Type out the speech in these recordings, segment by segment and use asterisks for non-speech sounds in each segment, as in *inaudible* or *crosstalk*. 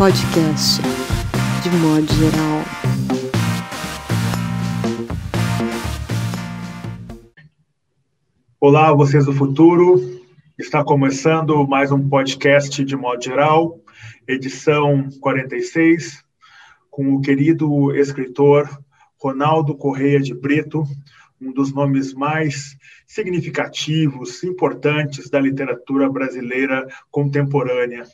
podcast, de modo geral. Olá, vocês do futuro. Está começando mais um podcast de modo geral, edição 46, com o querido escritor Ronaldo Correia de Brito, um dos nomes mais significativos, importantes da literatura brasileira contemporânea.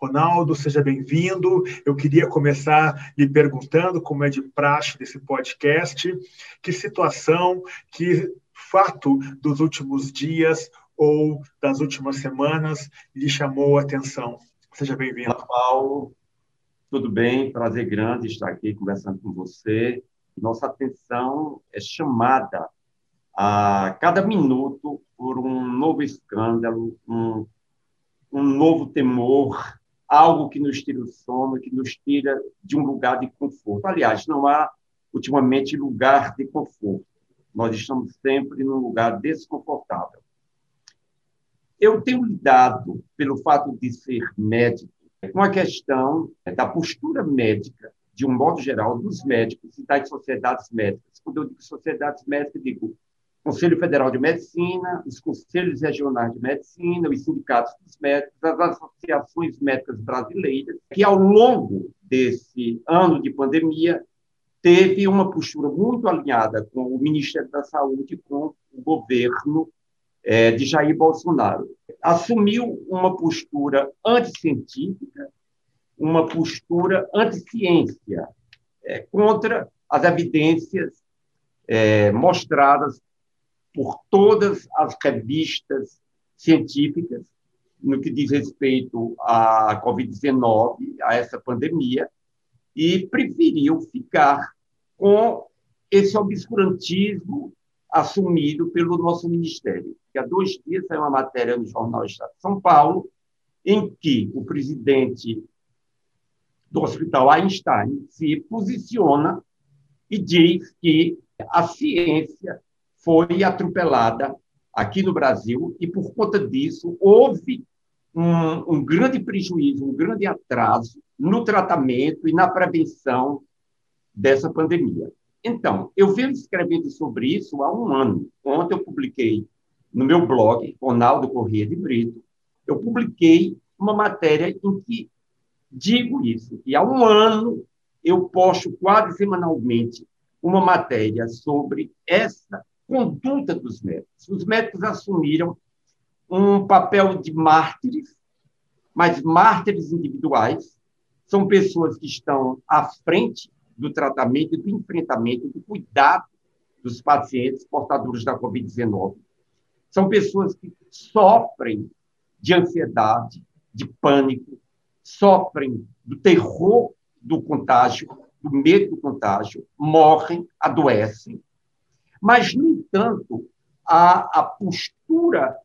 Ronaldo, seja bem-vindo. Eu queria começar lhe perguntando, como é de praxe desse podcast, que situação, que fato dos últimos dias ou das últimas semanas lhe chamou a atenção? Seja bem-vindo. Paulo, tudo bem? Prazer grande estar aqui conversando com você. Nossa atenção é chamada a cada minuto por um novo escândalo, um, um novo temor, algo que nos tira o sono, que nos tira de um lugar de conforto. Aliás, não há, ultimamente, lugar de conforto. Nós estamos sempre num lugar desconfortável. Eu tenho lidado, pelo fato de ser médico, com a questão da postura médica, de um modo geral, dos médicos e das sociedades médicas. Quando eu digo sociedades médicas, digo Conselho Federal de Medicina, os conselhos regionais de medicina, os sindicatos dos médicos, as associações médicas brasileiras, que ao longo desse ano de pandemia teve uma postura muito alinhada com o Ministério da Saúde, com o governo é, de Jair Bolsonaro. Assumiu uma postura anticientífica, uma postura anti-ciência, é, contra as evidências é, mostradas por todas as revistas científicas no que diz respeito à Covid-19, a essa pandemia, e preferiu ficar com esse obscurantismo assumido pelo nosso ministério. Que há dois dias saiu uma matéria no Jornal Estado de São Paulo, em que o presidente do Hospital Einstein se posiciona e diz que a ciência foi atropelada aqui no Brasil e, por conta disso, houve um, um, grande prejuízo, um grande atraso no tratamento e na prevenção dessa pandemia. Então, eu venho escrevendo sobre isso há um ano. Ontem eu publiquei no meu blog, Ronaldo Corrêa de Brito, eu publiquei uma matéria em que digo isso, e há um ano eu posto quase semanalmente uma matéria sobre essa conduta dos médicos. Os médicos assumiram um papel de mártires, mas mártires individuais, são pessoas que estão à frente do tratamento, do enfrentamento, do cuidado dos pacientes portadores da Covid-19. São pessoas que sofrem de ansiedade, de pânico, sofrem do terror do contágio, do medo do contágio, morrem, adoecem, mas, no entanto, a, a postura,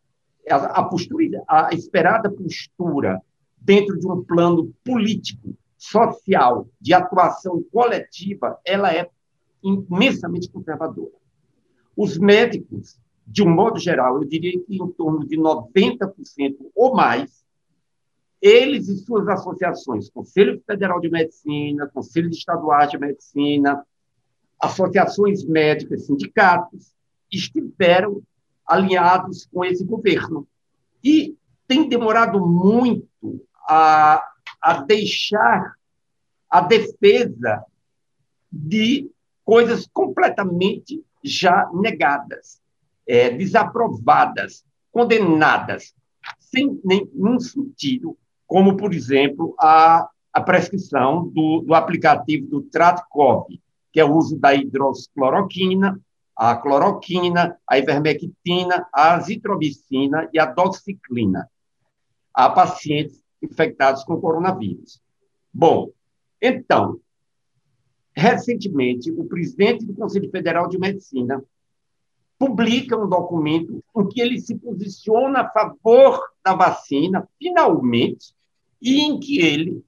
a, a postura, a esperada postura dentro de um plano político, social, de atuação coletiva, ela é imensamente conservadora. Os médicos, de um modo geral, eu diria que em torno de 90% ou mais, eles e suas associações, Conselho Federal de Medicina, Conselho Estaduais de Medicina, associações médicas, sindicatos, estiveram alinhados com esse governo. E tem demorado muito a, a deixar a defesa de coisas completamente já negadas, é, desaprovadas, condenadas, sem nenhum sentido, como, por exemplo, a, a prescrição do, do aplicativo do Tratcov, que é o uso da hidroxicloroquina, a cloroquina, a ivermectina, a azitromicina e a doxiciclina a pacientes infectados com coronavírus. Bom, então, recentemente, o presidente do Conselho Federal de Medicina publica um documento em que ele se posiciona a favor da vacina, finalmente, e em que ele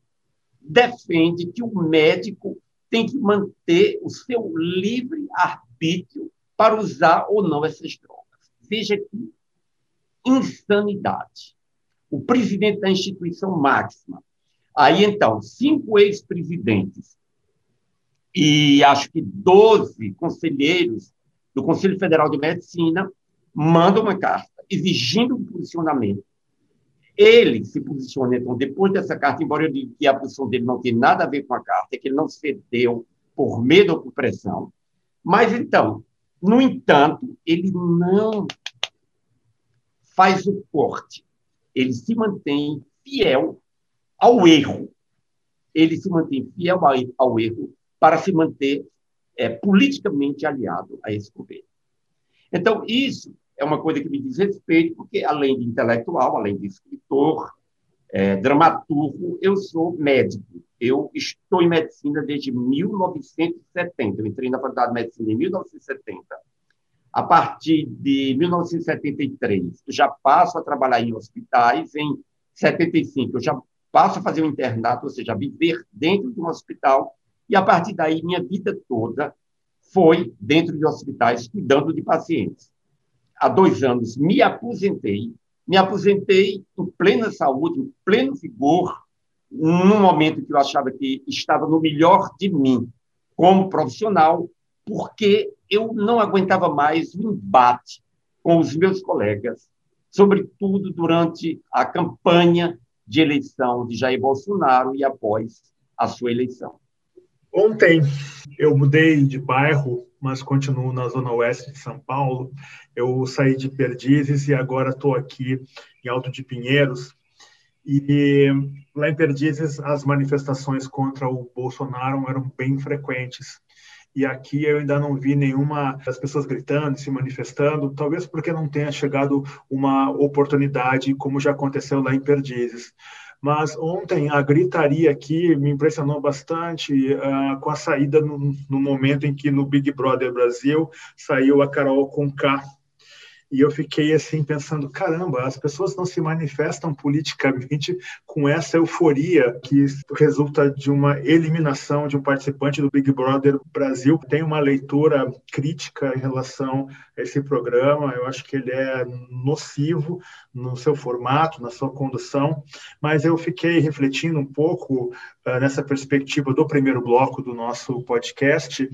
defende que o médico tem que manter o seu livre arbítrio para usar ou não essas drogas. Veja que insanidade. O presidente da instituição máxima, Aí, então, cinco ex-presidentes e acho que 12 conselheiros do Conselho Federal de Medicina mandam uma carta exigindo um posicionamento. Ele se posiciona, então, depois dessa carta, embora eu diga que a posição dele não tem nada a ver com a carta, é que ele não cedeu por medo ou por pressão. Mas, então, no entanto, ele não faz o corte. Ele se mantém fiel ao erro. Ele se mantém fiel ao erro para se manter é, politicamente aliado a esse governo. Então, isso é uma coisa que me diz respeito, porque além de intelectual, além de escritor, é, dramaturgo, eu sou médico. Eu estou em medicina desde 1970. Eu entrei na Faculdade de Medicina em 1970. A partir de 1973, eu já passo a trabalhar em hospitais. Em 75, eu já passo a fazer um internato, ou seja, viver dentro de um hospital e, a partir daí, minha vida toda foi dentro de hospitais, cuidando de pacientes. Há dois anos, me aposentei. Me aposentei em plena saúde, em pleno vigor, num momento que eu achava que estava no melhor de mim como profissional, porque eu não aguentava mais o embate com os meus colegas, sobretudo durante a campanha de eleição de Jair Bolsonaro e após a sua eleição. Ontem eu mudei de bairro, mas continuo na zona oeste de São Paulo. Eu saí de Perdizes e agora estou aqui em Alto de Pinheiros. E lá em Perdizes as manifestações contra o Bolsonaro eram bem frequentes. E aqui eu ainda não vi nenhuma das pessoas gritando, se manifestando, talvez porque não tenha chegado uma oportunidade como já aconteceu lá em Perdizes. Mas ontem a gritaria aqui me impressionou bastante uh, com a saída no, no, momento em que no Big Brother Brasil saiu a Carol com K e eu fiquei assim pensando, caramba, as pessoas não se manifestam politicamente com essa euforia que resulta de uma eliminação de um participante do Big Brother Brasil. Tem uma leitura crítica em relação a esse programa, eu acho que ele é nocivo no seu formato, na sua condução, mas eu fiquei refletindo um pouco uh, nessa perspectiva do primeiro bloco do nosso podcast,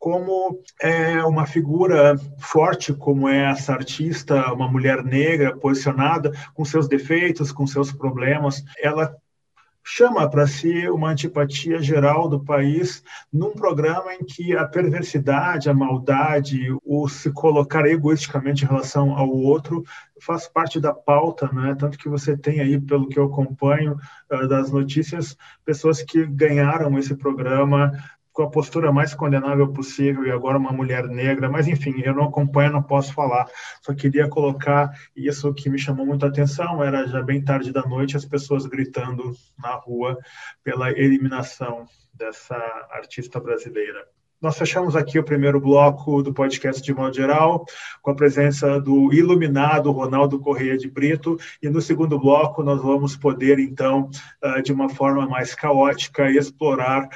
como é uma figura forte como é essa artista, uma mulher negra posicionada com seus defeitos, com seus problemas, ela chama para si uma antipatia geral do país num programa em que a perversidade, a maldade, o se colocar egoisticamente em relação ao outro faz parte da pauta, né? Tanto que você tem aí, pelo que eu acompanho uh, das notícias, pessoas que ganharam esse programa com a postura mais condenável possível e agora uma mulher negra, mas enfim, eu não acompanho, não posso falar. Só queria colocar isso que me chamou muita atenção, era já bem tarde da noite as pessoas gritando na rua pela eliminação dessa artista brasileira. Nós fechamos aqui o primeiro bloco do podcast de modo geral, com a presença do iluminado Ronaldo Correia de Brito, e no segundo bloco nós vamos poder, então, ah, de uma forma mais caótica, explorar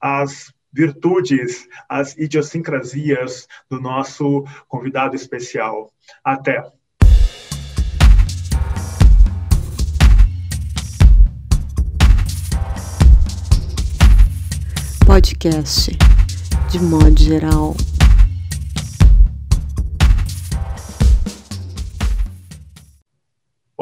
as virtudes, as idiosincrasias do nosso convidado especial. Até! Podcast de modo geral.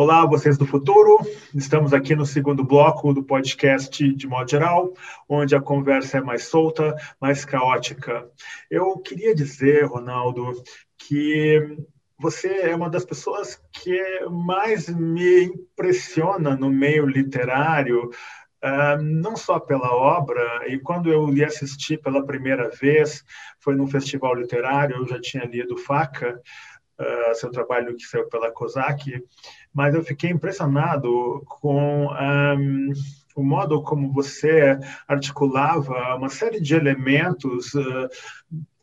Olá, vocês do futuro. Estamos aqui no segundo bloco do podcast de modo geral, onde a conversa é mais solta, mais caótica. Eu queria dizer, Ronaldo, que você é uma das pessoas que mais me impressiona no meio literário, Uh, não só pela obra, e quando eu lhe assisti pela primeira vez, foi num festival literário, eu já tinha lido Faca, uh, seu trabalho que saiu pela COSAC, mas eu fiquei impressionado com um, o modo como você articulava uma série de elementos uh,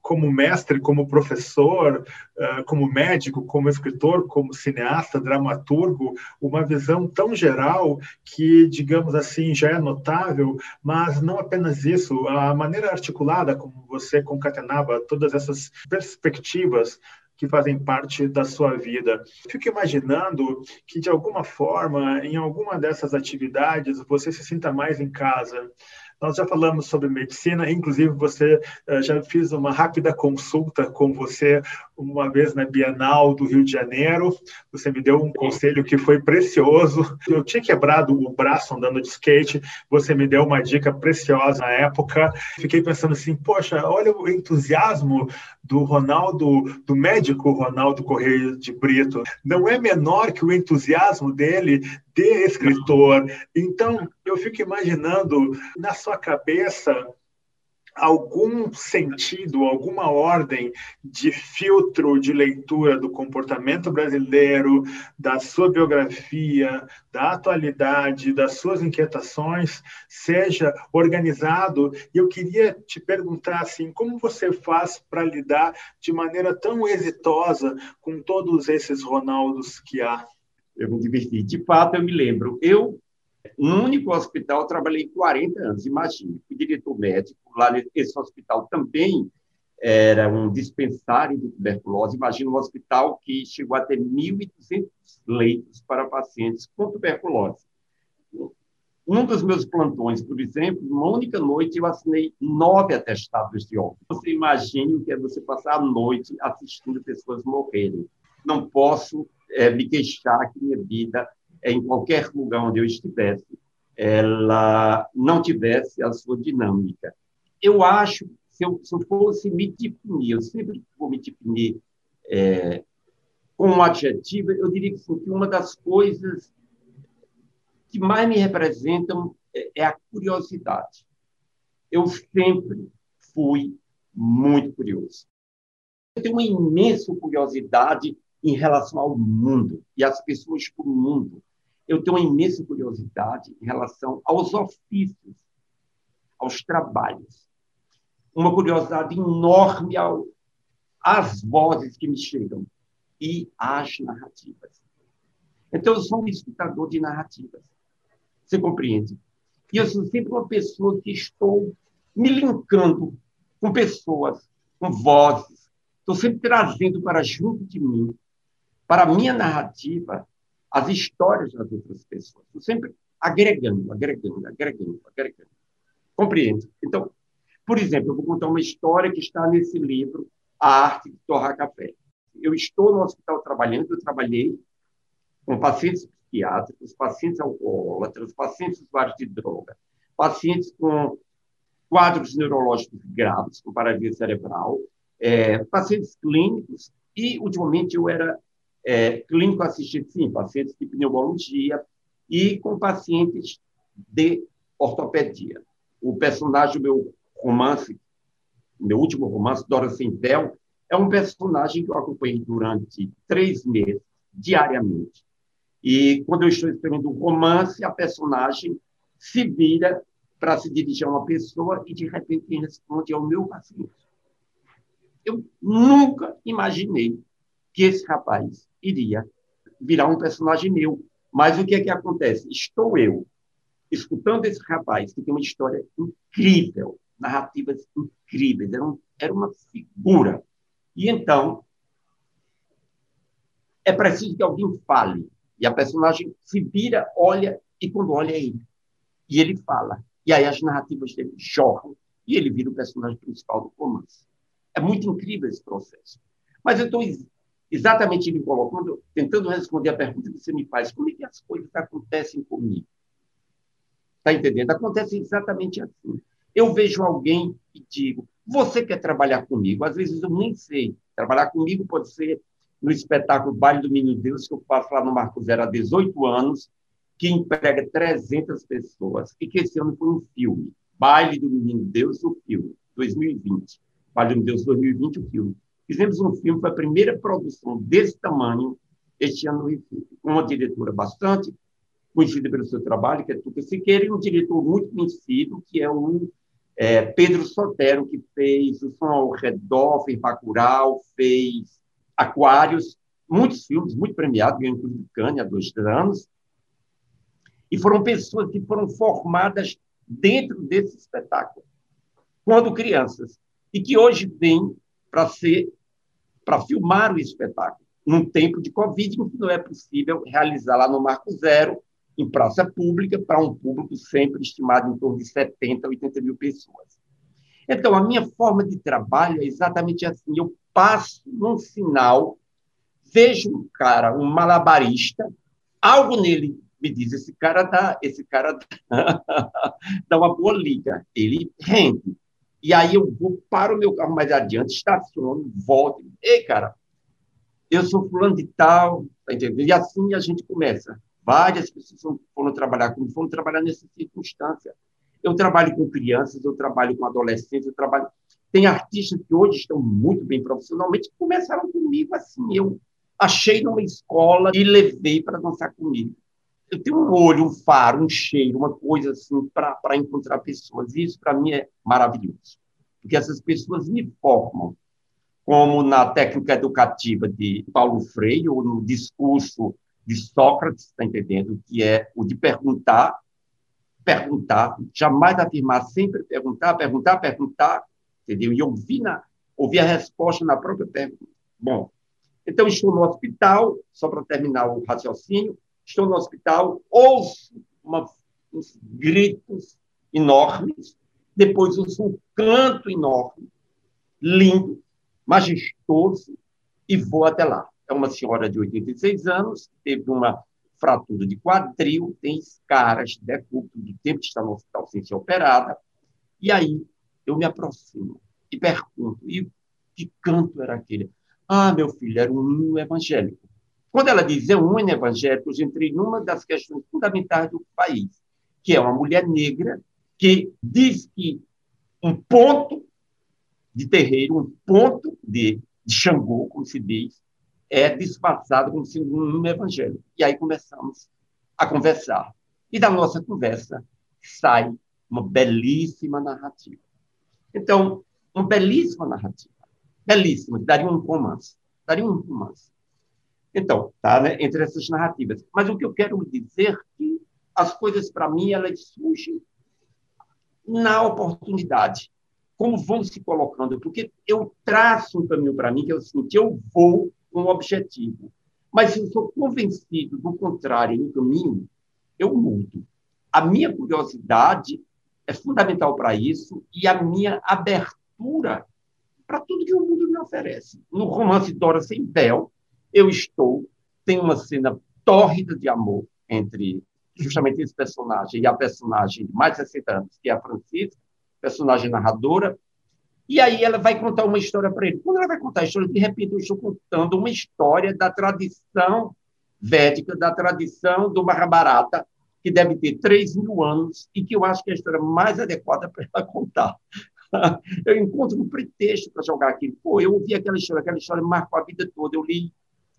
como mestre, como professor, uh, como médico, como escritor, como cineasta, dramaturgo, uma visão tão geral que, digamos assim, já é notável, mas não apenas isso, a maneira articulada como você concatenava todas essas perspectivas que fazem parte da sua vida. Fico imaginando que, de alguma forma, em alguma dessas atividades, você se sinta mais em casa. Nós já falamos sobre medicina, inclusive você uh, já fiz uma rápida consulta com você uma vez na Bienal do Rio de Janeiro. Você me deu um conselho que foi precioso. Eu tinha quebrado o braço andando de skate, você me deu uma dica preciosa na época. Fiquei pensando assim, poxa, olha o entusiasmo do Ronaldo, do médico Ronaldo Correia de Brito. Não é menor que o entusiasmo dele de escritor. Então, eu fico imaginando na sua cabeça algum sentido, alguma ordem de filtro de leitura do comportamento brasileiro, da sua biografia, da atualidade, das suas inquietações, seja organizado. E eu queria te perguntar assim, como você faz para lidar de maneira tão exitosa com todos esses Ronaldos que há? Eu me diverti. De fato, eu me lembro. Eu no único hospital, eu trabalhei 40 anos, imagine, fui diretor médico, lá nesse hospital também era um dispensário de tuberculose, imagina um hospital que chegou a ter 1.200 leitos para pacientes com tuberculose. Um dos meus plantões, por exemplo, uma única noite eu assinei nove atestados de óbito. Você imagine o que é você passar a noite assistindo pessoas morrerem. Não posso é, me queixar que minha vida em qualquer lugar onde eu estivesse, ela não tivesse a sua dinâmica. Eu acho, se eu, se eu fosse me definir, eu sempre vou me definir é, com um adjetivo, eu diria que, sim, que uma das coisas que mais me representam é, é a curiosidade. Eu sempre fui muito curioso. Eu tenho uma imensa curiosidade em relação ao mundo e às pessoas do mundo eu tenho uma imensa curiosidade em relação aos ofícios, aos trabalhos. Uma curiosidade enorme ao, às vozes que me chegam e às narrativas. Então, eu sou um escutador de narrativas. Você compreende? E eu sou sempre uma pessoa que estou me linkando com pessoas, com vozes. Estou sempre trazendo para junto de mim, para a minha narrativa, as histórias das outras pessoas. Sempre agregando, agregando, agregando, agregando. Compreende? Então, por exemplo, eu vou contar uma história que está nesse livro, A Arte de Torrar Café. Eu estou no hospital trabalhando, eu trabalhei com pacientes psiquiátricos, pacientes alcoólatras, pacientes usuários de droga, pacientes com quadros neurológicos graves, com paralisia cerebral, é, pacientes clínicos, e, ultimamente, eu era é, clínico assistido, sim, pacientes de pneumologia e com pacientes de ortopedia. O personagem do meu romance, meu último romance, Dora Centel, é um personagem que eu acompanhei durante três meses, diariamente. E quando eu estou escrevendo um romance, a personagem se vira para se dirigir a uma pessoa e, de repente, responde ao meu paciente. Eu nunca imaginei que esse rapaz iria virar um personagem meu. Mas o que é que acontece? Estou eu escutando esse rapaz que tem uma história incrível, narrativas incríveis, era, um, era uma figura. E então é preciso que alguém fale. E a personagem se vira, olha, e quando olha é ele. E ele fala. E aí as narrativas dele jorram. E ele vira o personagem principal do romance. É muito incrível esse processo. Mas eu estou exatamente me colocando, tentando responder a pergunta que você me faz: como é que as coisas acontecem comigo? Está entendendo? Acontece exatamente assim. Eu vejo alguém e digo: você quer trabalhar comigo? Às vezes eu nem sei. Trabalhar comigo pode ser no espetáculo Baile do Menino Deus, que eu faço lá no Marco Zero há 18 anos, que emprega 300 pessoas, e que esse ano foi um filme. Baile do Menino Deus, o filme, 2020. Baile do Menino Deus 2020, o filme. Fizemos um filme, foi a primeira produção desse tamanho este ano no com uma diretora bastante conhecida pelo seu trabalho, que é Tuca Siqueira, e um diretor muito conhecido, que é o é, Pedro Sotero, que fez O Som ao Redor, fez Bacurau, fez Aquários, muitos filmes, muito premiados, ganhou inclusive há dois anos, e foram pessoas que foram formadas dentro desse espetáculo, quando crianças, e que hoje vêm para ser para filmar o espetáculo, num tempo de Covid, que não é possível realizar lá no Marco Zero, em praça pública, para um público sempre estimado em torno de 70, 80 mil pessoas. Então, a minha forma de trabalho é exatamente assim: eu passo um sinal, vejo um cara, um malabarista, algo nele me diz: esse cara dá, esse cara dá, *laughs* dá uma boa liga, ele rende. E aí eu vou para o meu carro mais adiante, estaciono, volto. Ei, cara, eu sou fulano de tal, tá entendendo? E assim a gente começa. Várias pessoas foram trabalhar comigo, foram trabalhar nessa circunstância. Eu trabalho com crianças, eu trabalho com adolescentes, eu trabalho. Tem artistas que hoje estão muito bem profissionalmente, que começaram comigo assim. Eu achei numa escola e levei para dançar comigo. Eu tenho um olho, um faro, um cheiro, uma coisa assim para encontrar pessoas. E isso, para mim, é maravilhoso. Porque essas pessoas me formam, como na técnica educativa de Paulo Freire, ou no discurso de Sócrates, está entendendo? Que é o de perguntar, perguntar, jamais afirmar, sempre perguntar, perguntar, perguntar, entendeu? E ouvir, na, ouvir a resposta na própria pergunta. Bom, então estou no hospital, só para terminar o raciocínio, estou no hospital, ouço uma, uns gritos enormes, depois ouço um canto enorme, lindo, majestoso, e vou até lá é uma senhora de 86 anos, teve uma fratura de quadril, tem escaras, decúbito do tempo que está no hospital sem ser operada. E aí eu me aproximo e pergunto: e que canto era aquele? Ah, meu filho, era um hino evangélico. Quando ela diz é um hino evangélico, eu entrei numa das questões fundamentais do país, que é uma mulher negra que diz que um ponto de terreiro, um ponto de, de Xangô, como se diz, é disfarçado como sendo um evangelho. E aí começamos a conversar. E da nossa conversa sai uma belíssima narrativa. Então, uma belíssima narrativa. Belíssima, daria um romance. Daria um romance. Então, tá, né, entre essas narrativas. Mas o que eu quero dizer é que as coisas, para mim, elas surgem na oportunidade. Como vão se colocando? Porque eu traço um caminho para mim que é o eu vou um objetivo. Mas se eu sou convencido do contrário no caminho, eu mudo. A minha curiosidade é fundamental para isso e a minha abertura para tudo que o mundo me oferece. No romance Dora Sem Véu, eu estou, tem uma cena tórrida de amor entre justamente esse personagem e a personagem de mais de 60 anos, que é a Francisca, personagem narradora, e aí ela vai contar uma história para ele. Quando ela vai contar a história, de repente eu estou contando uma história da tradição védica, da tradição do Mahabharata, que deve ter 3 mil anos e que eu acho que é a história mais adequada para ela contar. *laughs* eu encontro um pretexto para jogar aquilo. Pô, eu ouvi aquela história, aquela história marcou a vida toda. Eu li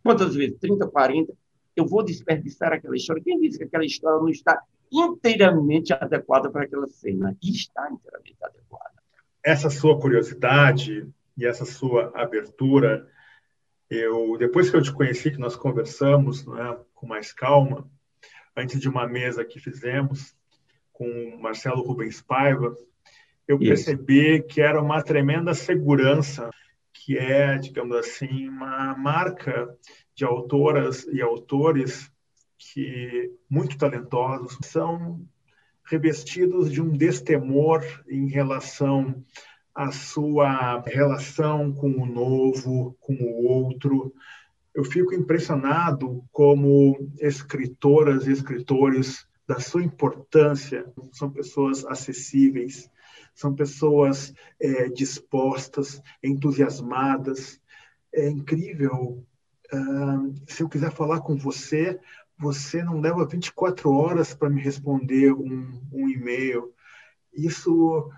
quantas vezes? 30, 40. Eu vou desperdiçar aquela história. Quem disse que aquela história não está inteiramente adequada para aquela cena? E está inteiramente adequada essa sua curiosidade e essa sua abertura, eu depois que eu te conheci, que nós conversamos né, com mais calma, antes de uma mesa que fizemos com o Marcelo Rubens Paiva, eu Isso. percebi que era uma tremenda segurança, que é, digamos assim, uma marca de autoras e autores que muito talentosos são revestidos de um destemor em relação à sua relação com o novo, com o outro. Eu fico impressionado como escritoras e escritores da sua importância são pessoas acessíveis, são pessoas é, dispostas, entusiasmadas. É incrível. Uh, se eu quiser falar com você, você não leva 24 horas para me responder um, um e-mail. Isso,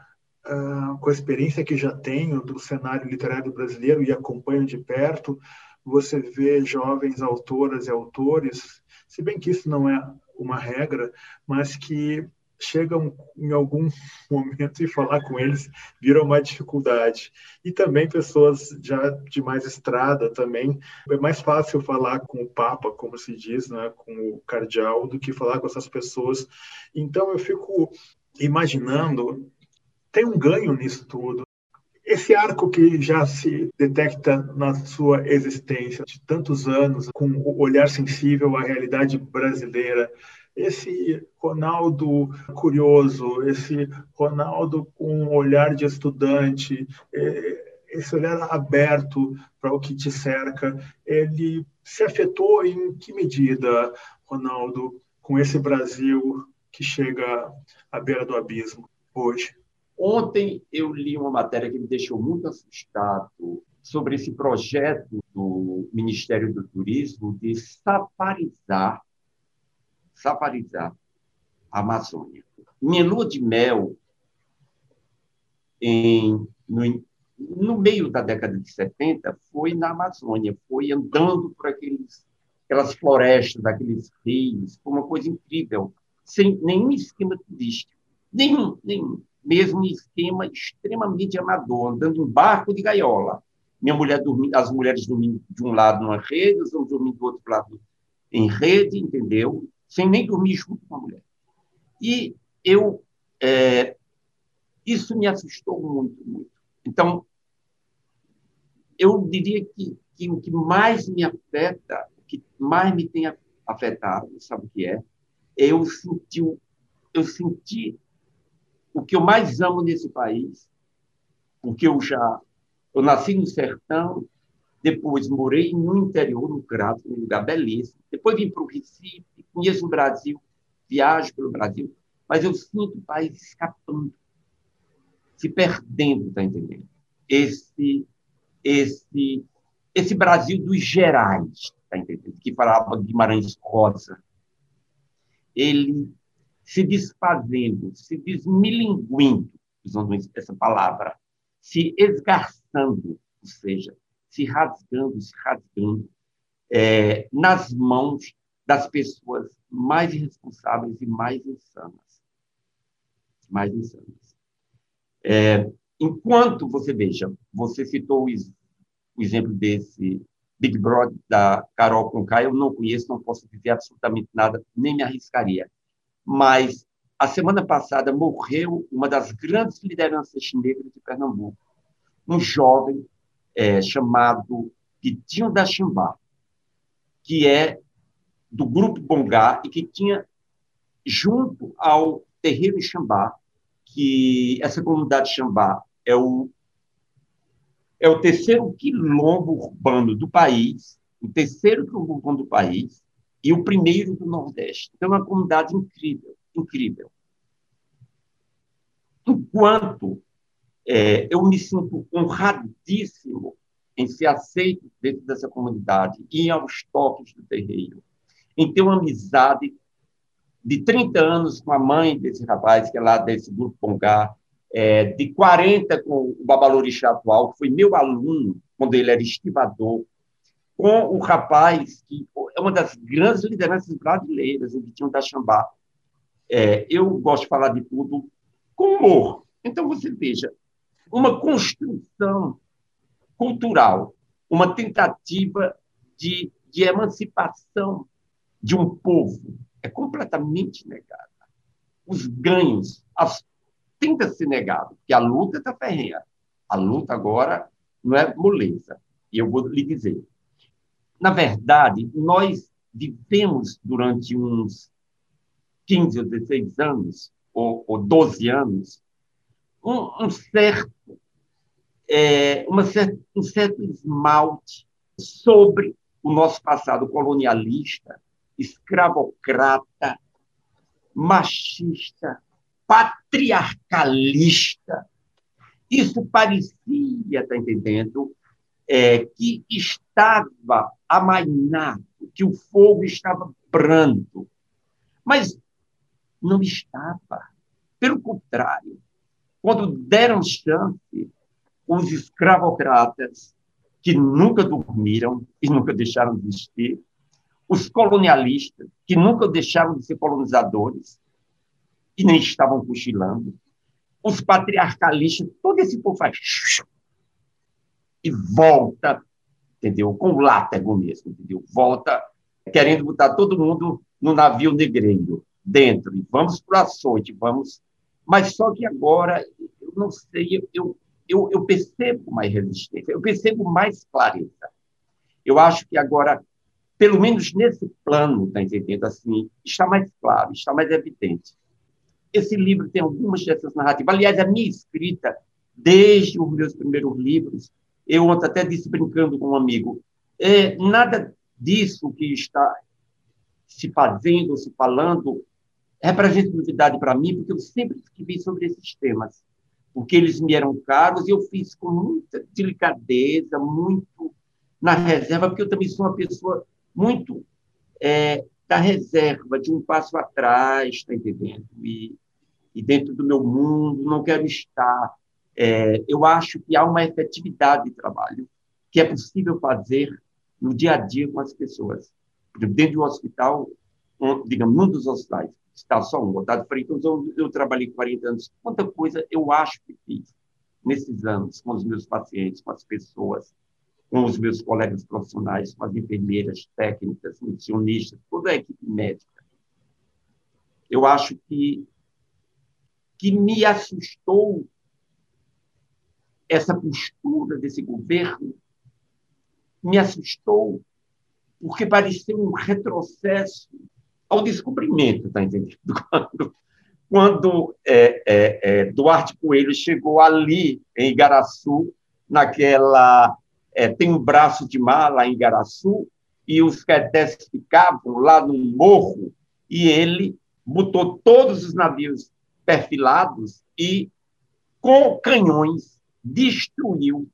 uh, com a experiência que já tenho do cenário literário brasileiro e acompanho de perto, você vê jovens autoras e autores, se bem que isso não é uma regra, mas que chegam em algum *laughs* momento e falar com eles vira uma dificuldade. E também pessoas já de mais estrada também. É mais fácil falar com o Papa, como se diz, né, com o cardeal, do que falar com essas pessoas. Então eu fico imaginando, tem um ganho nisso tudo. esse arco que já se detecta na sua existência de tantos anos, com o olhar sensível à realidade brasileira, esse Ronaldo curioso, esse Ronaldo com um olhar de estudante, é, esse olhar aberto para o que te cerca, ele se afetou em que medida, Ronaldo, com esse Brasil que chega à beira do abismo hoje? Ontem eu li uma matéria que me deixou muito assustado sobre esse projeto do Ministério do Turismo de safarizar, safarizar a Amazônia. Minha lua de mel em, no, no meio da década de 70 foi na Amazônia, foi andando por aqueles, aquelas florestas, aqueles rios, foi uma coisa incrível, sem nenhum esquema turístico, nenhum, nenhum, mesmo esquema extremamente amador, andando em barco de gaiola. Minha mulher dormindo, as mulheres dormindo de um lado numa rede, os homens dormindo do outro lado em rede, entendeu? Sem nem dormir junto com a mulher. E eu, é, isso me assustou muito, muito. Então, eu diria que, que o que mais me afeta, o que mais me tem afetado, sabe o que é? Eu senti, eu senti o que eu mais amo nesse país, porque eu já eu nasci no sertão, depois morei no interior, no Crato, um lugar belíssimo. Depois vim para o Recife, conheço o Brasil, viajo pelo Brasil, mas eu sinto o país escapando, se perdendo, tá entendendo? Esse esse, esse Brasil dos Gerais, tá entendendo? que falava Guimarães Rosa, ele se desfazendo, se desmilinguindo, usando essa palavra, se esgarçando, ou seja, se rasgando, se rasgando é, nas mãos das pessoas mais irresponsáveis e mais insanas. Mais insanas. É, enquanto você veja, você citou o exemplo desse Big Brother da Carol Conká, eu não conheço, não posso dizer absolutamente nada, nem me arriscaria. Mas a semana passada morreu uma das grandes lideranças negras de Pernambuco, um jovem é, chamado Pitinho da Chimbá, que é do grupo Bongá e que tinha junto ao terreiro Xambá, que essa comunidade Xambá é o, é o terceiro quilombo urbano do país, o terceiro quilombo urbano do país e o primeiro do Nordeste. Então, é uma comunidade incrível, incrível. Enquanto é, eu me sinto honradíssimo em ser aceito dentro dessa comunidade, e aos toques do terreiro, em ter uma amizade de 30 anos com a mãe desse rapaz, que é lá desse grupo Pongá, é, de 40 com o Babalorixá atual, que foi meu aluno quando ele era estivador, com o rapaz que é uma das grandes lideranças brasileiras, o Vitinho da Xambá. É, eu gosto de falar de tudo com humor. Então, você veja, uma construção cultural, uma tentativa de, de emancipação de um povo é completamente negada. Os ganhos, as tenta ser negado, porque a luta está ferrenha. A luta agora não é moleza. E eu vou lhe dizer. Na verdade, nós vivemos durante uns 15 ou 16 anos, ou, ou 12 anos, um, um certo, é, uma certa, um certo esmalte sobre o nosso passado colonialista, escravocrata, machista, patriarcalista. Isso parecia, está entendendo, é, que estava amainado, que o fogo estava brando. Mas não estava. Pelo contrário, quando deram chance, os escravocratas, que nunca dormiram e nunca deixaram de existir, os colonialistas, que nunca deixaram de ser colonizadores, e nem estavam cochilando. Os patriarcalistas, todo esse povo faz e volta, entendeu? Com o látego mesmo, entendeu? Volta querendo botar todo mundo no navio negreiro, dentro, e vamos para o açoite, vamos. Mas só que agora, eu não sei, eu, eu, eu percebo mais resistência, eu percebo mais clareza. Eu acho que agora, pelo menos nesse plano, está entendendo? Assim, está mais claro, está mais evidente. Esse livro tem algumas dessas narrativas. Aliás, a minha escrita, desde os meus primeiros livros, eu ontem até disse brincando com um amigo, é, nada disso que está se fazendo, se falando, representa novidade para mim, porque eu sempre escrevi sobre esses temas, porque eles me eram caros e eu fiz com muita delicadeza, muito na reserva, porque eu também sou uma pessoa muito é, da reserva, de um passo atrás, está entendendo? E, e dentro do meu mundo, não quero estar. É, eu acho que há uma efetividade de trabalho que é possível fazer no dia a dia com as pessoas. Dentro do hospital, digamos, um dos hospitais, está só um, Otávio Freitas, eu, eu trabalhei 40 anos. Quanta coisa eu acho que fiz nesses anos com os meus pacientes, com as pessoas, com os meus colegas profissionais, com as enfermeiras, técnicas, nutricionistas, toda a equipe médica. Eu acho que, que me assustou essa postura desse governo, me assustou porque parecia um retrocesso ao descobrimento, está entendendo? *laughs* Quando, quando é, é, é, Duarte Coelho chegou ali em Igaraçu, naquela é, tem um braço de mar lá em Igaraçu, e os cadets ficavam lá no morro, e ele botou todos os navios perfilados e, com canhões, destruiu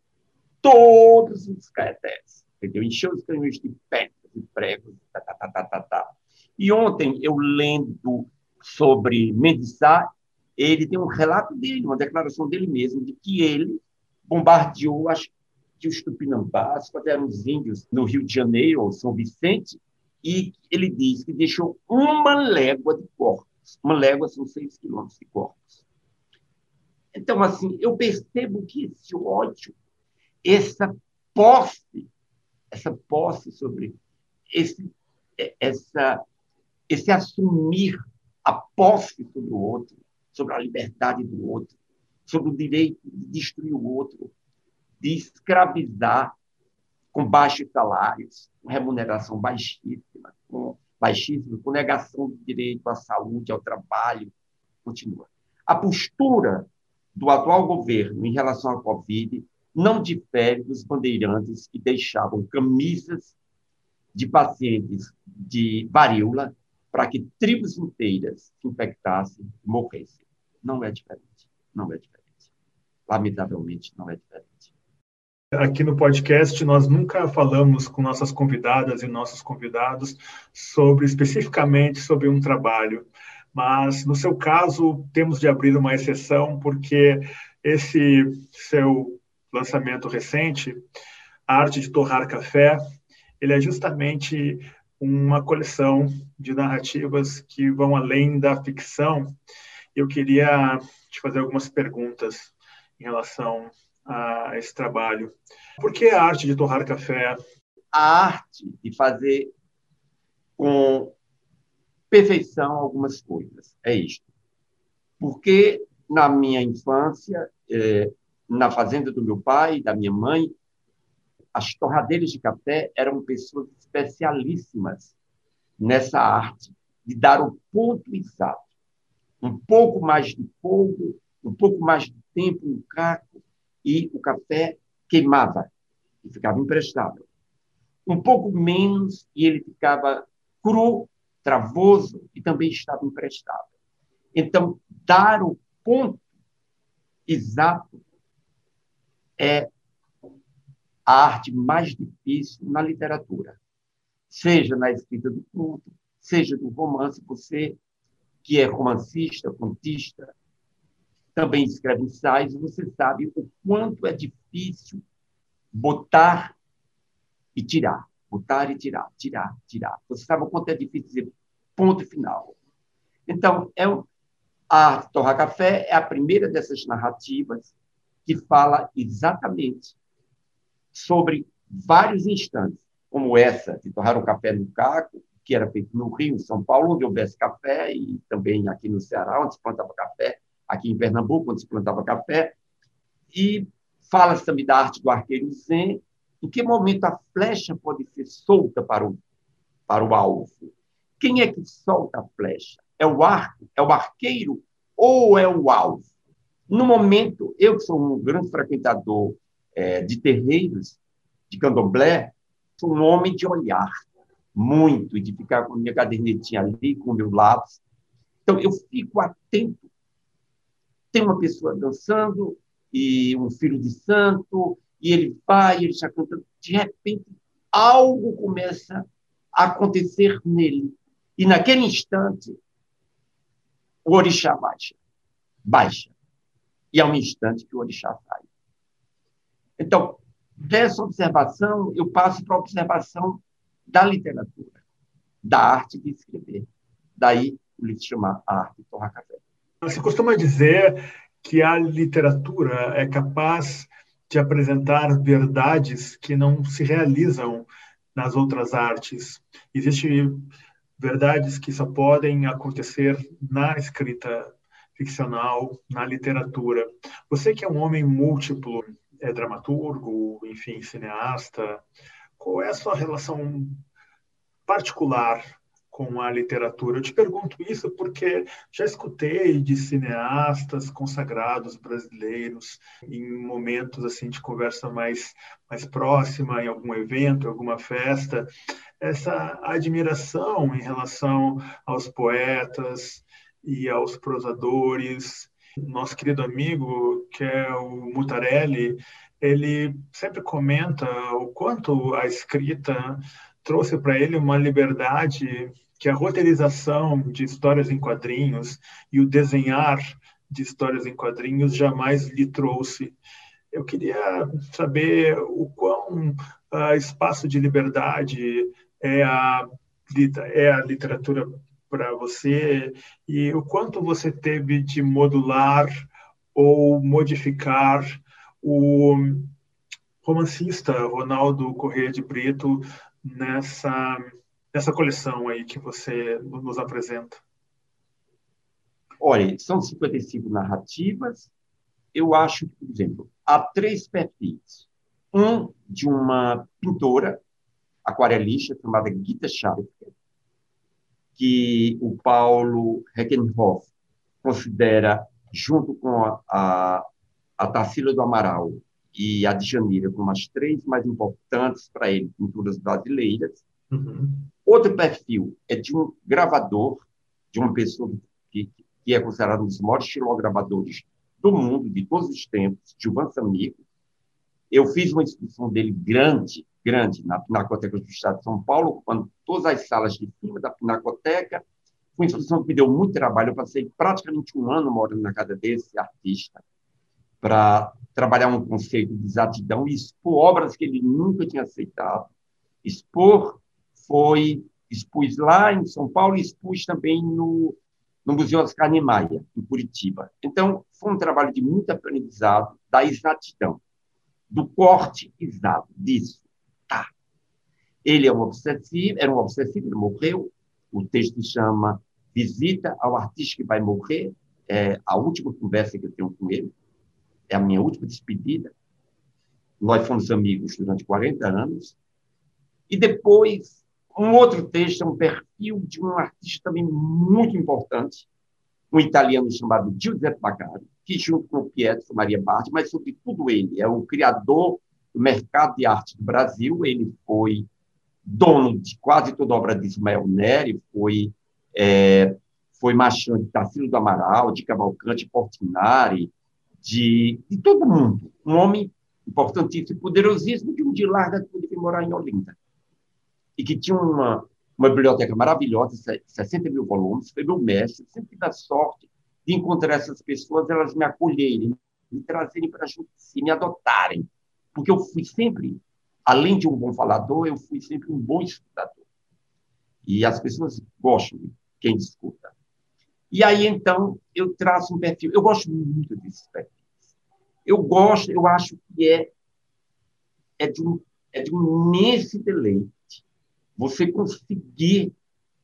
todos os cadets. Entendeu? Encheu os canhões de pedras e pregos. Tá, tá, tá, tá, tá, tá. E ontem, eu lendo sobre Mendes Sá, ele tem um relato dele, uma declaração dele mesmo, de que ele bombardeou, acho que os tupinambás, quando eram os índios no Rio de Janeiro, ou São Vicente, e ele diz que deixou uma légua de corpos. Uma légua são seis quilômetros de corpos. Então, assim, eu percebo que esse ódio, essa posse, essa posse sobre esse, essa, esse assumir a posse sobre o outro, sobre a liberdade do outro, sobre o direito de destruir o outro, de escravizar com baixos salários, com remuneração baixíssima, com baixíssima, com negação do direito à saúde, ao trabalho, continua. A postura do atual governo em relação à Covid não difere dos bandeirantes que deixavam camisas de pacientes de varíola para que tribos inteiras se infectassem e morressem. Não é diferente. Não é diferente. Lamentavelmente, não é diferente. Aqui no podcast, nós nunca falamos com nossas convidadas e nossos convidados sobre especificamente sobre um trabalho, mas no seu caso temos de abrir uma exceção porque esse seu lançamento recente, a arte de torrar café, ele é justamente uma coleção de narrativas que vão além da ficção. Eu queria te fazer algumas perguntas em relação a esse trabalho. Por que a arte de torrar café? A arte de fazer com perfeição algumas coisas. É isto. Porque na minha infância, é, na fazenda do meu pai, da minha mãe, as torradeiras de café eram pessoas especialíssimas nessa arte de dar o ponto exato. Um pouco mais de fogo, um pouco mais de tempo no caco, e o café queimava e ficava imprestável. Um pouco menos e ele ficava cru, travoso e também estava imprestável. Então, dar o ponto exato é a arte mais difícil na literatura, seja na escrita do conto, seja do romance. Você, que é romancista, contista, também escreve ensaios, você sabe o quanto é difícil botar e tirar, botar e tirar, tirar, tirar. Você sabe o quanto é difícil dizer ponto final. Então, é a Torra Café é a primeira dessas narrativas que fala exatamente sobre vários instantes, como essa de torrar o café no caco, que era feito no Rio, em São Paulo, onde houvesse café, e também aqui no Ceará, onde se plantava café, aqui em Pernambuco, onde se plantava café, e Fala-se também da arte do arqueiro zen. Em que momento a flecha pode ser solta para o, para o alvo? Quem é que solta a flecha? É o arco? É o arqueiro? Ou é o alvo? No momento, eu que sou um grande frequentador é, de terreiros, de candomblé, sou um homem de olhar muito, e de ficar com a minha cadernetinha ali, com o meu lápis. Então, eu fico atento. Tem uma pessoa dançando, e um filho de santo, e ele vai, ele está cantando. De repente, algo começa a acontecer nele. E naquele instante, o orixá baixa. Baixa. E é um instante que o orixá sai. Então, dessa observação, eu passo para a observação da literatura, da arte de escrever. Daí o livro se chama A Arte de Torrar Café. Você costuma dizer que a literatura é capaz de apresentar verdades que não se realizam nas outras artes. Existem verdades que só podem acontecer na escrita ficcional, na literatura. Você que é um homem múltiplo, é dramaturgo, enfim, cineasta, qual é a sua relação particular com a literatura? Eu te pergunto isso porque já escutei de cineastas consagrados brasileiros em momentos assim de conversa mais mais próxima, em algum evento, alguma festa, essa admiração em relação aos poetas e aos prosadores. Nosso querido amigo, que é o Mutarelli, ele sempre comenta o quanto a escrita trouxe para ele uma liberdade que a roteirização de histórias em quadrinhos e o desenhar de histórias em quadrinhos jamais lhe trouxe. Eu queria saber o quão uh, espaço de liberdade é a, é a literatura para você e o quanto você teve de modular ou modificar o romancista Ronaldo Corrêa de Brito nessa, nessa coleção aí que você nos apresenta? Olha, são 55 narrativas. Eu acho por exemplo, há três perfis. Um de uma pintora aquarelista chamada Gita Schalke, que o Paulo Reckenhoff considera, junto com a, a, a Tarsila do Amaral e a Djanira, como as três mais importantes para ele, pinturas brasileiras. Uhum. Outro perfil é de um gravador, de uma pessoa que, que é considerado um dos maiores estilogravadores do mundo, de todos os tempos, Gilvan Samigo. Eu fiz uma exposição dele grande grande na Pinacoteca do Estado de São Paulo, ocupando todas as salas de cima da Pinacoteca. Foi uma instituição que me deu muito trabalho. Eu passei praticamente um ano morando na casa desse artista para trabalhar um conceito de exatidão e expor obras que ele nunca tinha aceitado. Expor foi expus lá em São Paulo e expus também no, no Museu Oscar Niemeyer, em Curitiba. Então, foi um trabalho de muito aprendizado da exatidão, do corte exato disso. Ele é um obsessivo, era um obsessivo, ele morreu. O texto chama Visita ao Artista que Vai Morrer. É a última conversa que eu tenho com ele. É a minha última despedida. Nós fomos amigos durante 40 anos. E depois, um outro texto é um perfil de um artista também muito importante, um italiano chamado Giuseppe Baccari, que junto com o Pietro Maria Bardi, mas sobretudo ele, é o criador do mercado de arte do Brasil, ele foi dono de quase toda a obra de Ismael Neri, foi, é, foi machão de Tarsilo do Amaral, de Cavalcante Portinari, de, de todo mundo. Um homem importantíssimo, poderosíssimo, que um dia larga tudo e morar em Olinda. E que tinha uma, uma biblioteca maravilhosa, 60 mil volumes, foi meu mestre, sempre tive a sorte de encontrar essas pessoas, elas me acolherem, me trazerem para junto de si, me adotarem, porque eu fui sempre além de um bom falador, eu fui sempre um bom escutador. E as pessoas gostam de quem escuta. E aí, então, eu traço um perfil. Eu gosto muito desses perfis. Eu gosto, eu acho que é, é, de, um, é de um imenso deleite você conseguir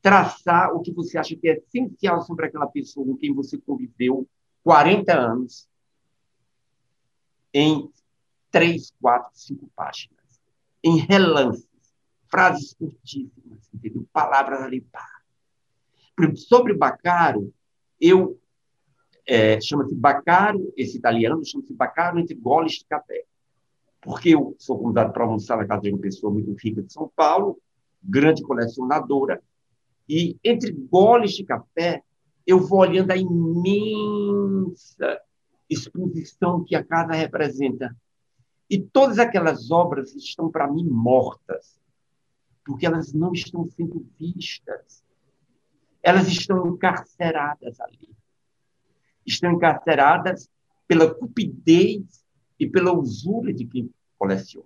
traçar o que você acha que é essencial sobre aquela pessoa com quem você conviveu 40 anos em três, quatro, cinco páginas, em relances, frases curtíssimas, entendeu? palavras ali, pá. Sobre Bacaro, eu é, chama-se Bacaro, esse italiano chama-se Bacaro entre goles de café. Porque eu sou convidado para almoçar na casa de uma pessoa muito rica de São Paulo, grande colecionadora, e entre goles de café, eu vou olhando a imensa exposição que a casa representa. E todas aquelas obras estão, para mim, mortas, porque elas não estão sendo vistas. Elas estão encarceradas ali. Estão encarceradas pela cupidez e pela usura de quem coleciona.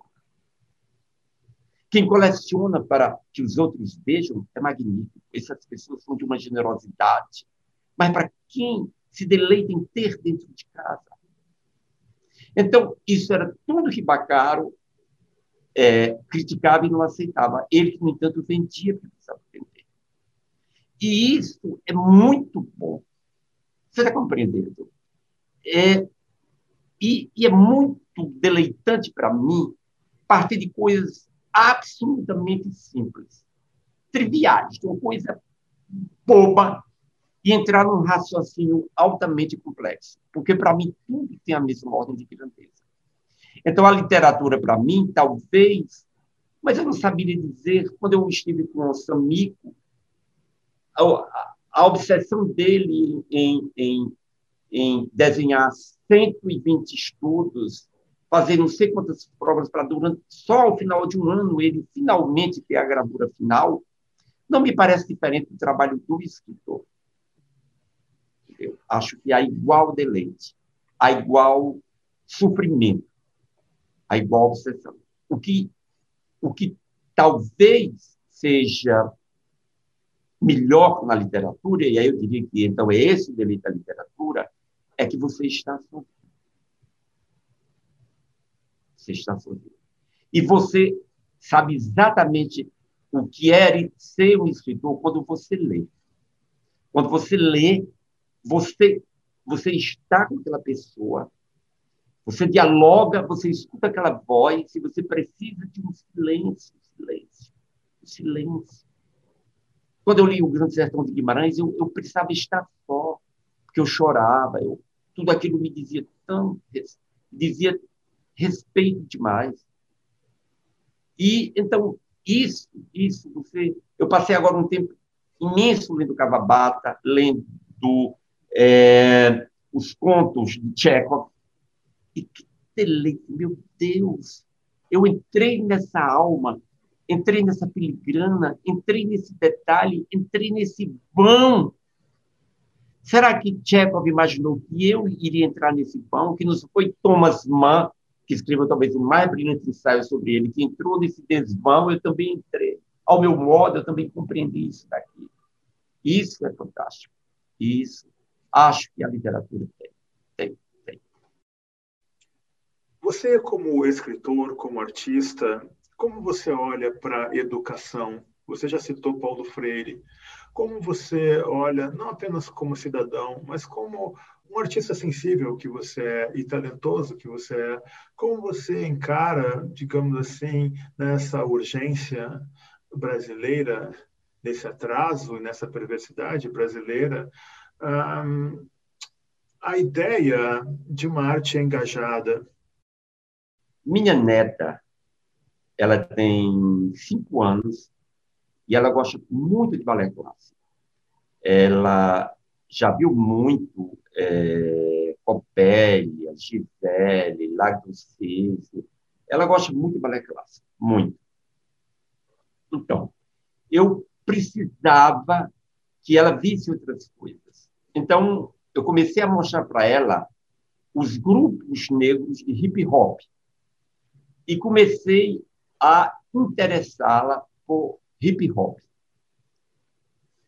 Quem coleciona para que os outros vejam é magnífico. Essas pessoas são de uma generosidade. Mas para quem se deleita em ter dentro de casa? Então, isso era tudo que Bacaro é, criticava e não aceitava. Ele, no entanto, vendia porque precisava vender. E isso é muito bom. Você está compreendendo? É, e, e é muito deleitante para mim partir de coisas absolutamente simples, triviais, de uma coisa boba, e entrar num raciocínio altamente complexo, porque para mim tudo tem a mesma ordem de grandeza. Então a literatura para mim talvez, mas eu não saberia dizer quando eu estive com o Samico, a, a obsessão dele em, em, em desenhar 120 estudos fazer não sei quantas provas para durante só ao final de um ano ele finalmente ter a gravura final, não me parece diferente do trabalho do escritor. Eu acho que há igual deleite, há igual sofrimento, há igual obsessão. O que, o que talvez seja melhor na literatura, e aí eu diria que então é esse o deleite da literatura, é que você está sozinho você está sozinho. E você sabe exatamente o que é ser um escritor quando você lê. Quando você lê, você, você está com aquela pessoa, você dialoga, você escuta aquela voz, e você precisa de um silêncio, silêncio, silêncio. Quando eu li O Grande Sertão de Guimarães, eu, eu precisava estar só, porque eu chorava, eu, tudo aquilo me dizia dizia respeito demais. E, então, isso, isso, você... Eu passei agora um tempo imenso lendo Cavabata, lendo é, os contos de Chekhov. E que deleite, meu Deus! Eu entrei nessa alma, entrei nessa filigrana, entrei nesse detalhe, entrei nesse vão. Será que Chekhov imaginou que eu iria entrar nesse vão, que nos foi Thomas Mann que escreveu talvez o mais brilhante ensaio sobre ele, que entrou nesse desvão, eu também entrei. Ao meu modo, eu também compreendi isso daqui. Isso é fantástico. Isso acho que a literatura tem. Tem, tem. Você, como escritor, como artista, como você olha para a educação? Você já citou Paulo Freire. Como você olha, não apenas como cidadão, mas como um artista sensível que você é e talentoso que você é, como você encara, digamos assim, nessa urgência brasileira, nesse atraso, nessa perversidade brasileira, a ideia de uma arte engajada? Minha neta, ela tem cinco anos e ela gosta muito de balé clássico. Ela já viu muito é, Copélia, Gisele, Lago do Ela gosta muito de balé clássico, muito. Então, eu precisava que ela visse outras coisas. Então, eu comecei a mostrar para ela os grupos negros de hip hop e comecei a interessá-la por hip hop.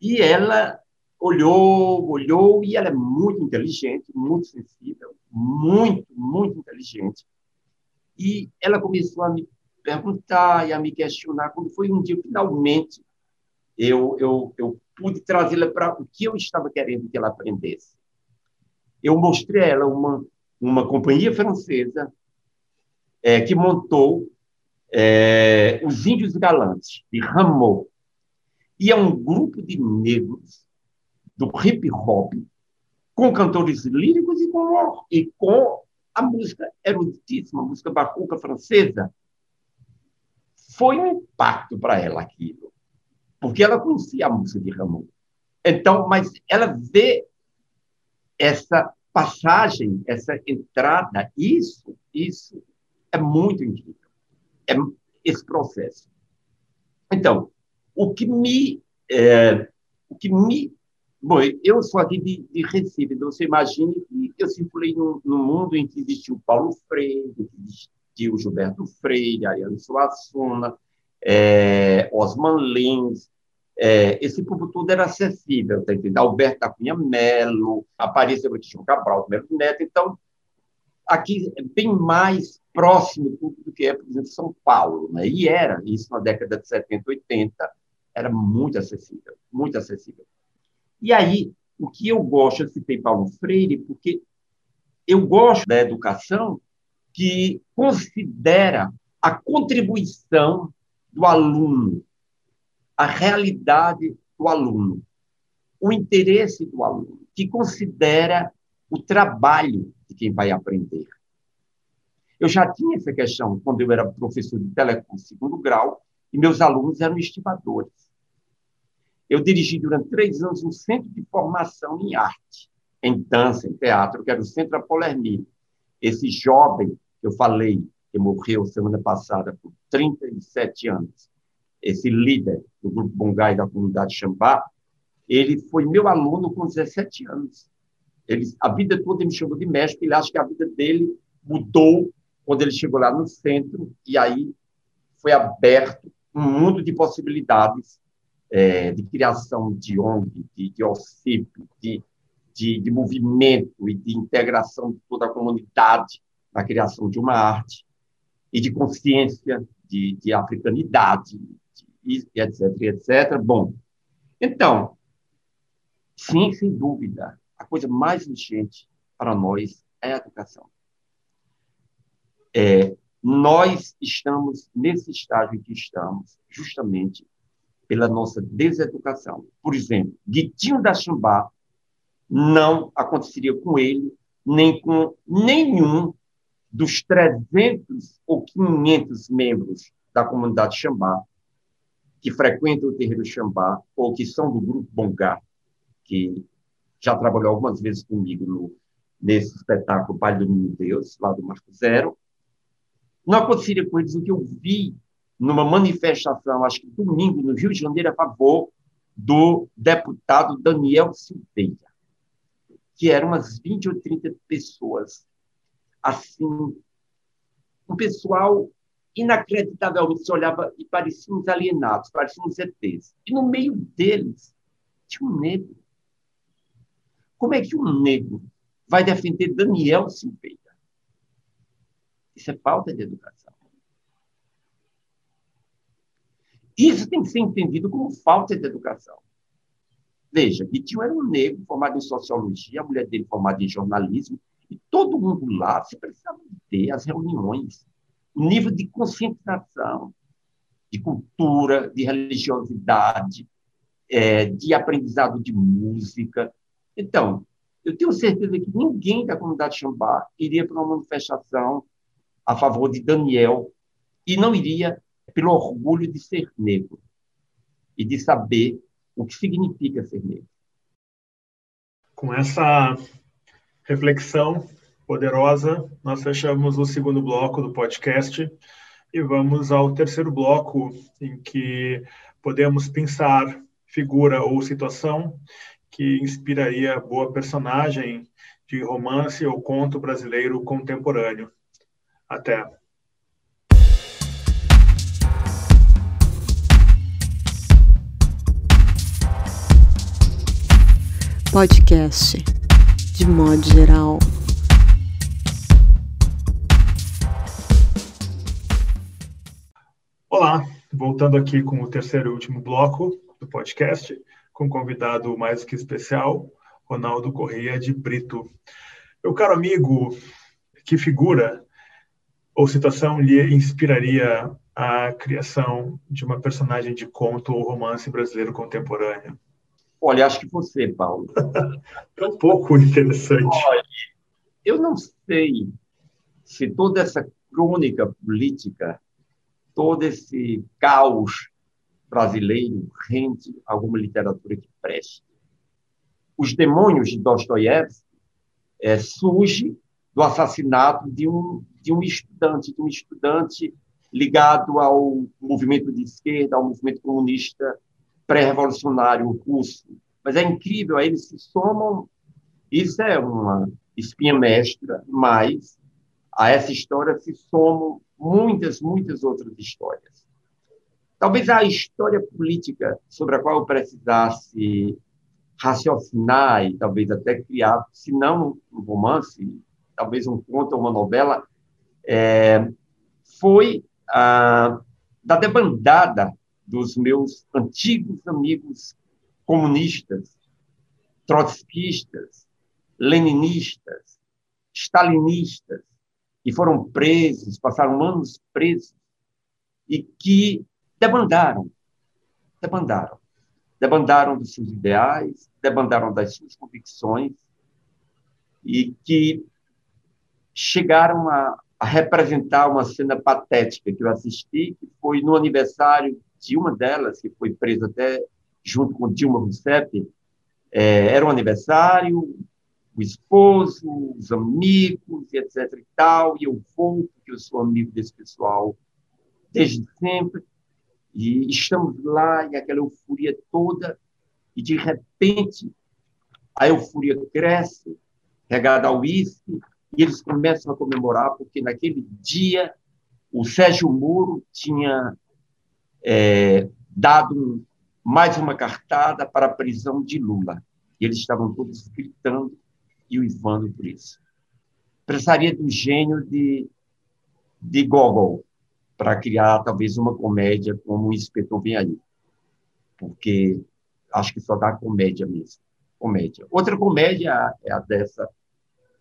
E ela olhou, olhou, e ela é muito inteligente, muito sensível, muito, muito inteligente. E ela começou a me perguntar e a me questionar quando foi um dia, finalmente, eu, eu, eu pude trazê-la para o que eu estava querendo que ela aprendesse. Eu mostrei a ela uma, uma companhia francesa é, que montou é, os Índios Galantes, de Rameau. E é um grupo de negros do hip hop, com cantores líricos e com, e com a música eruditíssima, a música barroca francesa. Foi um impacto para ela aquilo, porque ela conhecia a música de Rameau. Então, mas ela vê essa passagem, essa entrada, isso, isso é muito incrível. É esse processo. Então, o que me, é, o que me, bom, eu sou aqui de, de Recife, então você imagine que eu circulei num, num mundo em que existiu Paulo Freire, que existiu Gilberto Freire, Ariano Suassuna, é, Osman Lins, é, esse público todo era acessível, tá entendendo? Alberto da Cunha Melo, Aparícia Batistão Cabral, Melo Neto. Então, aqui é bem mais próximo do que é, por exemplo, São Paulo. Né? E era, isso na década de 70, 80, era muito acessível, muito acessível. E aí, o que eu gosto, eu citei Paulo Freire, porque eu gosto da educação que considera a contribuição do aluno a realidade do aluno, o interesse do aluno, que considera o trabalho de quem vai aprender. Eu já tinha essa questão quando eu era professor de telecom segundo grau e meus alunos eram estivadores. Eu dirigi durante três anos um centro de formação em arte, em dança, em teatro, que era o Centro Apolermi. Esse jovem que eu falei, que morreu semana passada por 37 anos, esse líder do Grupo Bongai da comunidade Xambá, ele foi meu aluno com 17 anos. Ele, a vida toda ele me chamou de mestre, ele acha que a vida dele mudou quando ele chegou lá no centro, e aí foi aberto um mundo de possibilidades é, de criação de ONG, de, de OCIP, de, de, de movimento e de integração de toda a comunidade na criação de uma arte e de consciência de, de africanidade, e etc, etc. Bom, então, sim, sem dúvida, a coisa mais urgente para nós é a educação. É, nós estamos nesse estágio em que estamos, justamente pela nossa deseducação. Por exemplo, Guitinho da Chambá não aconteceria com ele, nem com nenhum dos 300 ou 500 membros da comunidade Xambá que frequentam o terreiro Xambá ou que são do grupo Bongá, que já trabalhou algumas vezes comigo no, nesse espetáculo Pai do Menino Deus, lá do Marco Zero. Não aconteceria com eles o que eu vi numa manifestação, acho que domingo, no Rio de Janeiro, a favor do deputado Daniel Silveira, que eram umas 20 ou 30 pessoas, assim, um pessoal inacreditavelmente se olhava e pareciam alienados, pareciam ETs. E no meio deles tinha um negro. Como é que um negro vai defender Daniel Silveira? Isso é falta de educação. Isso tem que ser entendido como falta de educação. Veja, Vitinho era um negro formado em sociologia, a mulher dele formada em jornalismo, e todo mundo lá se precisava ter as reuniões o nível de conscientização, de cultura, de religiosidade, é, de aprendizado de música. Então, eu tenho certeza que ninguém da comunidade Xambá iria para uma manifestação a favor de Daniel e não iria pelo orgulho de ser negro e de saber o que significa ser negro. Com essa reflexão, poderosa, nós fechamos o segundo bloco do podcast e vamos ao terceiro bloco, em que podemos pensar figura ou situação que inspiraria boa personagem de romance ou conto brasileiro contemporâneo. Até. Podcast, de modo geral. Olá, voltando aqui com o terceiro e último bloco do podcast, com um convidado mais que especial, Ronaldo Correia de Brito. Meu caro amigo, que figura, ou situação lhe inspiraria a criação de uma personagem de conto ou romance brasileiro contemporâneo? Olha, acho que você, Paulo. é *laughs* um pouco interessante. Olha, eu não sei se toda essa crônica política, todo esse caos brasileiro rende alguma literatura que preste. Os Demônios de Dostoiévski é, surge do assassinato de um de um estudante, de um estudante ligado ao movimento de esquerda, ao movimento comunista pré-revolucionário russo. Mas é incrível, aí eles se somam. Isso é uma espinha mestra, mas a essa história se somam muitas, muitas outras histórias. Talvez a história política sobre a qual eu precisasse raciocinar e talvez até criar, se não um romance, talvez um conto ou uma novela, é, foi a, da debandada dos meus antigos amigos comunistas, trotskistas, leninistas, stalinistas, que foram presos, passaram anos presos, e que debandaram, debandaram. Debandaram dos seus ideais, debandaram das suas convicções, e que chegaram a, a representar uma cena patética que eu assisti, que foi no aniversário de uma delas, que foi presa até junto com Dilma Rousseff. É, era um aniversário, o esposo, os amigos, etc. e tal, e eu vou, porque eu sou amigo desse pessoal desde sempre, e estamos lá, e aquela euforia toda, e de repente a euforia cresce, regada ao uísque, e eles começam a comemorar porque naquele dia o Sérgio Moro tinha é, dado mais uma cartada para a prisão de Lula. E eles estavam todos gritando e uivando por isso. Precisaria do gênio de, de Gogol para criar talvez uma comédia como o Inspetor Vem Aí. Porque acho que só dá comédia mesmo. Comédia. Outra comédia é a dessa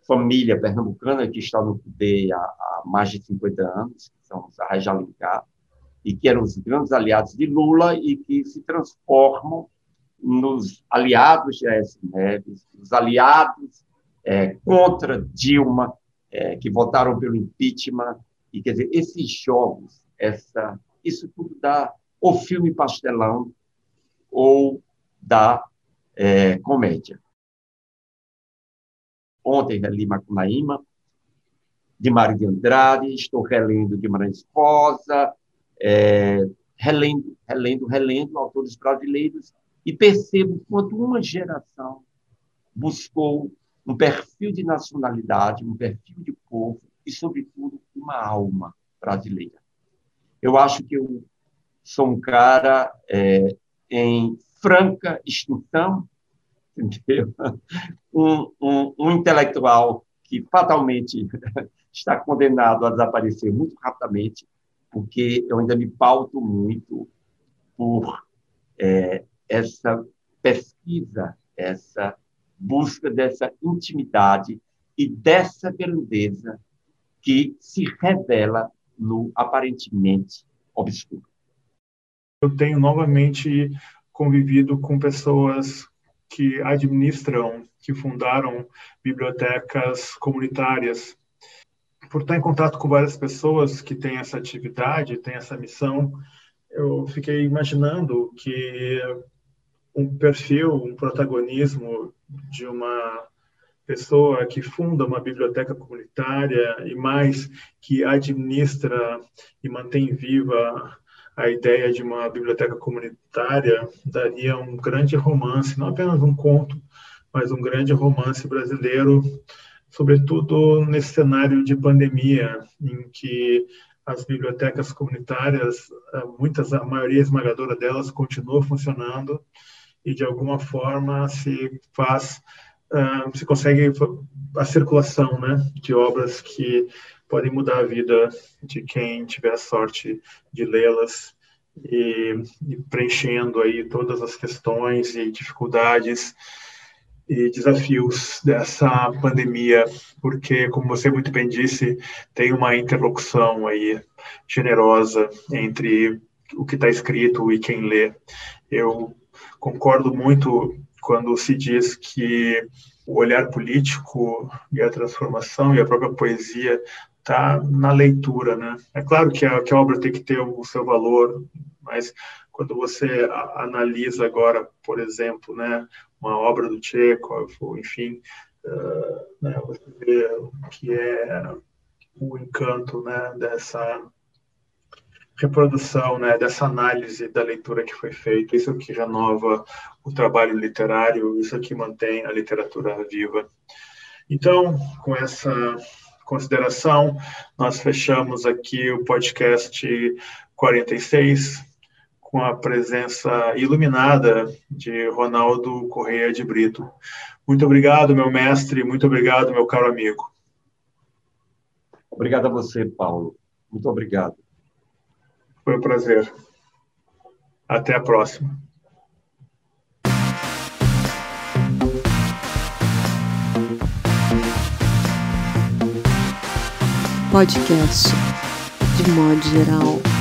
família pernambucana que está no poder há, há mais de 50 anos, que são os Arraiz e que eram os grandes aliados de Lula e que se transformam nos aliados de Aécio Neves, os aliados é, contra Dilma, é, que votaram pelo impeachment. E, quer dizer, esses jogos, essa, isso tudo dá ou filme pastelão ou da é, comédia. Ontem reli Macunaíma, de Mário de Andrade, estou relendo Guimarães Rosa, é, relendo, relendo, relendo autores brasileiros e percebo quanto uma geração buscou um perfil de nacionalidade, um perfil de povo e, sobretudo, uma alma brasileira. Eu acho que eu sou um cara é, em franca extinção, *laughs* entendeu? Um, um, um intelectual que fatalmente *laughs* está condenado a desaparecer muito rapidamente, porque eu ainda me pauto muito por é, essa pesquisa, essa busca dessa intimidade e dessa grandeza que se revela no aparentemente obscuro. Eu tenho novamente convivido com pessoas que administram, que fundaram bibliotecas comunitárias. Por estar em contato com várias pessoas que têm essa atividade, têm essa missão, eu fiquei imaginando que um perfil, um protagonismo de uma pessoa que funda uma biblioteca comunitária e mais que administra e mantém viva a ideia de uma biblioteca comunitária daria um grande romance, não apenas um conto, mas um grande romance brasileiro, sobretudo nesse cenário de pandemia, em que as bibliotecas comunitárias, eh, muitas, a maioria esmagadora delas continua funcionando e de alguma forma se faz, uh, se consegue a circulação, né, de obras que podem mudar a vida de quem tiver a sorte de lê-las e, e, preenchendo aí todas as questões e dificuldades. E desafios dessa pandemia, porque, como você muito bem disse, tem uma interlocução aí generosa entre o que está escrito e quem lê. Eu concordo muito quando se diz que o olhar político e a transformação e a própria poesia está na leitura, né? É claro que a, que a obra tem que ter o seu valor, mas quando você analisa agora, por exemplo, né, uma obra do Chekhov, enfim, uh, né, você vê o que é o encanto né, dessa reprodução, né, dessa análise da leitura que foi feita, isso que renova o trabalho literário, isso que mantém a literatura viva. Então, com essa consideração, nós fechamos aqui o podcast 46 com a presença iluminada de Ronaldo Correia de Brito. Muito obrigado, meu mestre, muito obrigado, meu caro amigo. Obrigado a você, Paulo. Muito obrigado. Foi um prazer. Até a próxima. Podcast, de modo geral.